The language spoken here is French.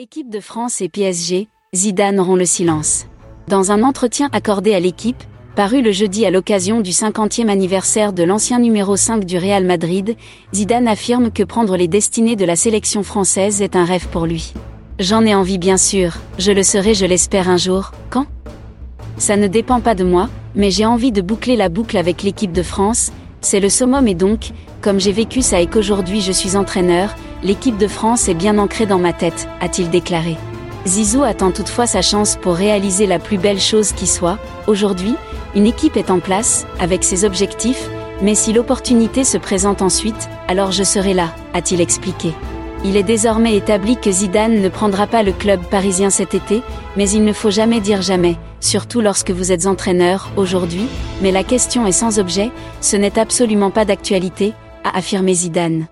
Équipe de France et PSG, Zidane rompt le silence. Dans un entretien accordé à l'équipe, paru le jeudi à l'occasion du 50e anniversaire de l'ancien numéro 5 du Real Madrid, Zidane affirme que prendre les destinées de la sélection française est un rêve pour lui. J'en ai envie bien sûr, je le serai je l'espère un jour, quand? Ça ne dépend pas de moi, mais j'ai envie de boucler la boucle avec l'équipe de France, c'est le summum et donc, comme j'ai vécu ça et qu'aujourd'hui je suis entraîneur, l'équipe de France est bien ancrée dans ma tête, a-t-il déclaré. Zizou attend toutefois sa chance pour réaliser la plus belle chose qui soit. Aujourd'hui, une équipe est en place, avec ses objectifs, mais si l'opportunité se présente ensuite, alors je serai là, a-t-il expliqué. Il est désormais établi que Zidane ne prendra pas le club parisien cet été, mais il ne faut jamais dire jamais, surtout lorsque vous êtes entraîneur, aujourd'hui, mais la question est sans objet, ce n'est absolument pas d'actualité, a affirmé Zidane.